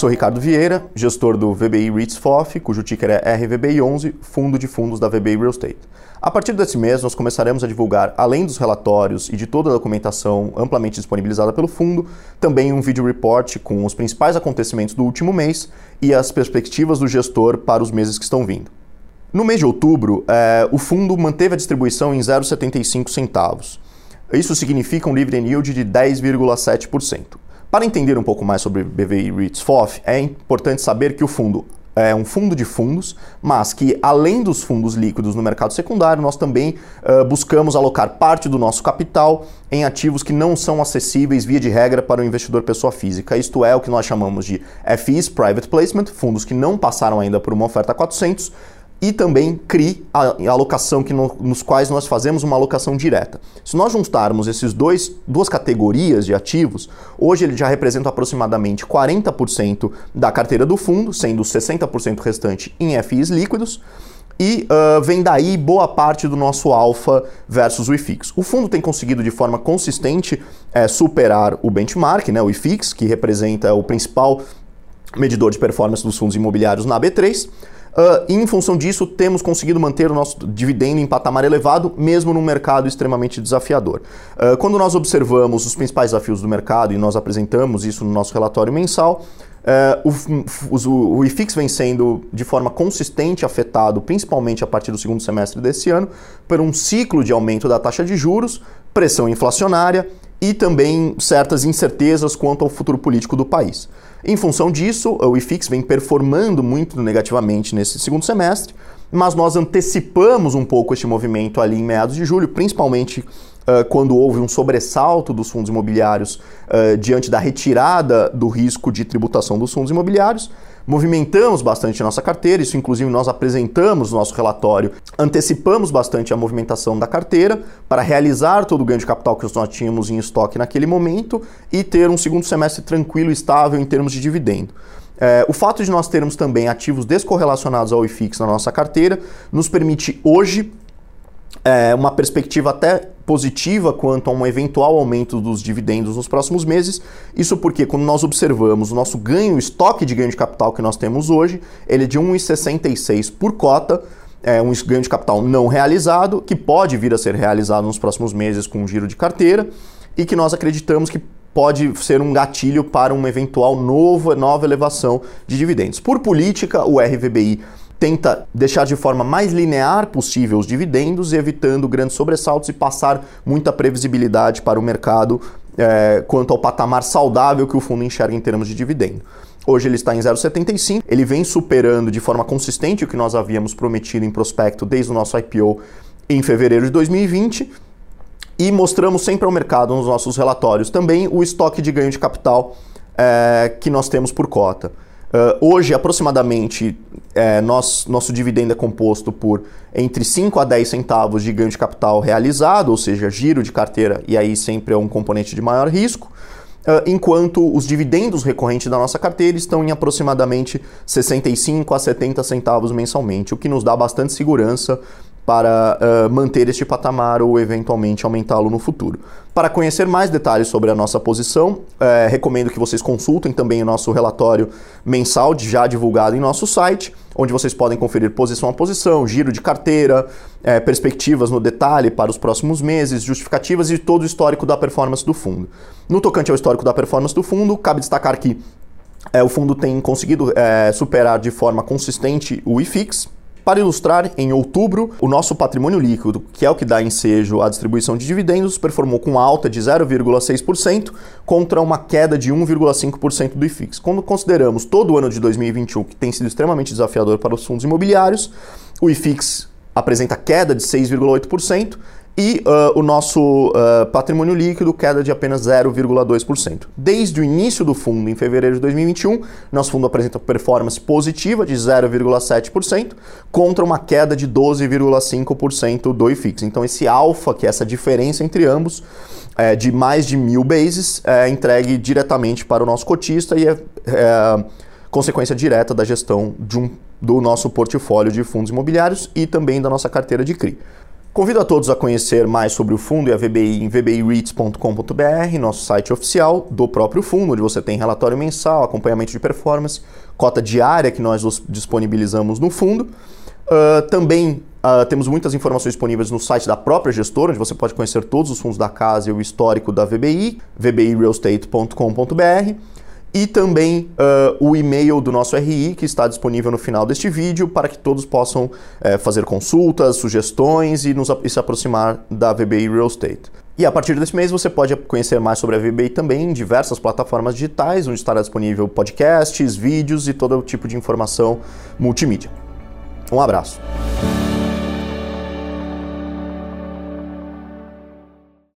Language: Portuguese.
Sou Ricardo Vieira, gestor do VBI REITs FOF, cujo ticker é RVBI11, fundo de fundos da VBI Real Estate. A partir desse mês, nós começaremos a divulgar, além dos relatórios e de toda a documentação amplamente disponibilizada pelo fundo, também um vídeo report com os principais acontecimentos do último mês e as perspectivas do gestor para os meses que estão vindo. No mês de outubro, eh, o fundo manteve a distribuição em 0,75 centavos. Isso significa um dividend yield de 10,7%. Para entender um pouco mais sobre BVI REITs FOF, é importante saber que o fundo é um fundo de fundos, mas que além dos fundos líquidos no mercado secundário, nós também uh, buscamos alocar parte do nosso capital em ativos que não são acessíveis via de regra para o investidor pessoa física. Isto é o que nós chamamos de FIs, Private Placement, fundos que não passaram ainda por uma oferta 400, e também CRI, a alocação que no, nos quais nós fazemos uma alocação direta. Se nós juntarmos esses dois duas categorias de ativos, hoje ele já representa aproximadamente 40% da carteira do fundo, sendo 60% restante em FIs líquidos. E uh, vem daí boa parte do nosso alfa versus o IFIX. O fundo tem conseguido de forma consistente é, superar o benchmark, né, o IFIX, que representa o principal medidor de performance dos fundos imobiliários na B3. Uh, e em função disso, temos conseguido manter o nosso dividendo em patamar elevado, mesmo num mercado extremamente desafiador. Uh, quando nós observamos os principais desafios do mercado, e nós apresentamos isso no nosso relatório mensal, uh, o, o IFIX vem sendo de forma consistente afetado, principalmente a partir do segundo semestre desse ano, por um ciclo de aumento da taxa de juros, pressão inflacionária e também certas incertezas quanto ao futuro político do país. Em função disso, o IFIX vem performando muito negativamente nesse segundo semestre, mas nós antecipamos um pouco este movimento ali em meados de julho, principalmente uh, quando houve um sobressalto dos fundos imobiliários uh, diante da retirada do risco de tributação dos fundos imobiliários movimentamos bastante a nossa carteira, isso inclusive nós apresentamos no nosso relatório, antecipamos bastante a movimentação da carteira para realizar todo o ganho de capital que nós tínhamos em estoque naquele momento e ter um segundo semestre tranquilo e estável em termos de dividendo. É, o fato de nós termos também ativos descorrelacionados ao IFIX na nossa carteira nos permite hoje é, uma perspectiva até positiva quanto a um eventual aumento dos dividendos nos próximos meses. Isso porque, quando nós observamos o nosso ganho, o estoque de ganho de capital que nós temos hoje, ele é de 1,66 por cota, é um ganho de capital não realizado, que pode vir a ser realizado nos próximos meses com um giro de carteira e que nós acreditamos que pode ser um gatilho para uma eventual nova, nova elevação de dividendos. Por política, o RVBI tenta deixar de forma mais linear possível os dividendos, evitando grandes sobressaltos e passar muita previsibilidade para o mercado é, quanto ao patamar saudável que o fundo enxerga em termos de dividendo. Hoje ele está em 0,75, ele vem superando de forma consistente o que nós havíamos prometido em prospecto desde o nosso IPO em fevereiro de 2020 e mostramos sempre ao mercado nos nossos relatórios também o estoque de ganho de capital é, que nós temos por cota. Uh, hoje, aproximadamente, é, nós, nosso dividendo é composto por entre 5 a 10 centavos de ganho de capital realizado, ou seja, giro de carteira, e aí sempre é um componente de maior risco, uh, enquanto os dividendos recorrentes da nossa carteira estão em aproximadamente 65 a 70 centavos mensalmente, o que nos dá bastante segurança para uh, manter este patamar ou eventualmente aumentá-lo no futuro. Para conhecer mais detalhes sobre a nossa posição, uh, recomendo que vocês consultem também o nosso relatório mensal já divulgado em nosso site, onde vocês podem conferir posição a posição, giro de carteira, uh, perspectivas no detalhe para os próximos meses, justificativas e todo o histórico da performance do fundo. No tocante ao histórico da performance do fundo, cabe destacar que o fundo tem conseguido superar de forma consistente o IFIX, para ilustrar, em outubro, o nosso patrimônio líquido, que é o que dá ensejo à distribuição de dividendos, performou com alta de 0,6% contra uma queda de 1,5% do IFIX. Quando consideramos todo o ano de 2021, que tem sido extremamente desafiador para os fundos imobiliários, o IFIX apresenta queda de 6,8%, e uh, o nosso uh, patrimônio líquido queda de apenas 0,2%. Desde o início do fundo, em fevereiro de 2021, nosso fundo apresenta performance positiva de 0,7% contra uma queda de 12,5% do IFIX. Então, esse alfa, que é essa diferença entre ambos, é, de mais de mil bases, é entregue diretamente para o nosso cotista e é, é consequência direta da gestão um, do nosso portfólio de fundos imobiliários e também da nossa carteira de CRI. Convido a todos a conhecer mais sobre o fundo e a VBI em vbireits.com.br, nosso site oficial do próprio fundo, onde você tem relatório mensal, acompanhamento de performance, cota diária que nós disponibilizamos no fundo. Uh, também uh, temos muitas informações disponíveis no site da própria gestora, onde você pode conhecer todos os fundos da casa e o histórico da VBI, vbirealestate.com.br e também uh, o e-mail do nosso RI, que está disponível no final deste vídeo, para que todos possam uh, fazer consultas, sugestões e, nos, e se aproximar da VBI Real Estate. E a partir desse mês você pode conhecer mais sobre a VBI também em diversas plataformas digitais, onde estará disponível podcasts, vídeos e todo tipo de informação multimídia. Um abraço.